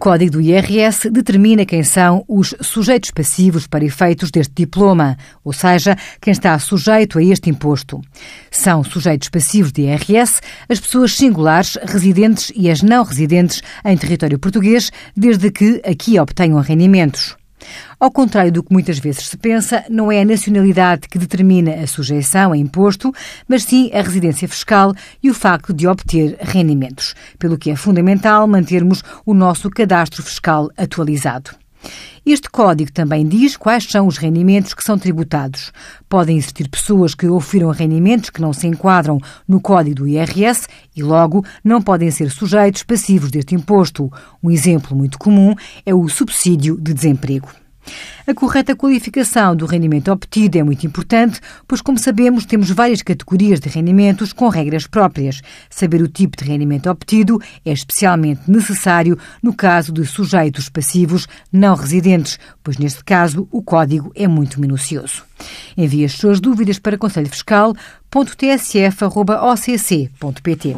Código do IRS determina quem são os sujeitos passivos para efeitos deste diploma, ou seja, quem está sujeito a este imposto. São sujeitos passivos de IRS as pessoas singulares, residentes e as não residentes em território português, desde que aqui obtenham rendimentos. Ao contrário do que muitas vezes se pensa, não é a nacionalidade que determina a sujeição a imposto, mas sim a residência fiscal e o facto de obter rendimentos, pelo que é fundamental mantermos o nosso cadastro fiscal atualizado. Este código também diz quais são os rendimentos que são tributados. Podem existir pessoas que ofiram rendimentos que não se enquadram no código do IRS e, logo, não podem ser sujeitos passivos deste imposto. Um exemplo muito comum é o subsídio de desemprego. A correta qualificação do rendimento obtido é muito importante, pois, como sabemos, temos várias categorias de rendimentos com regras próprias. Saber o tipo de rendimento obtido é especialmente necessário no caso de sujeitos passivos não residentes, pois, neste caso, o código é muito minucioso. Envie as suas dúvidas para conselhofiscal.tsf.occ.pt.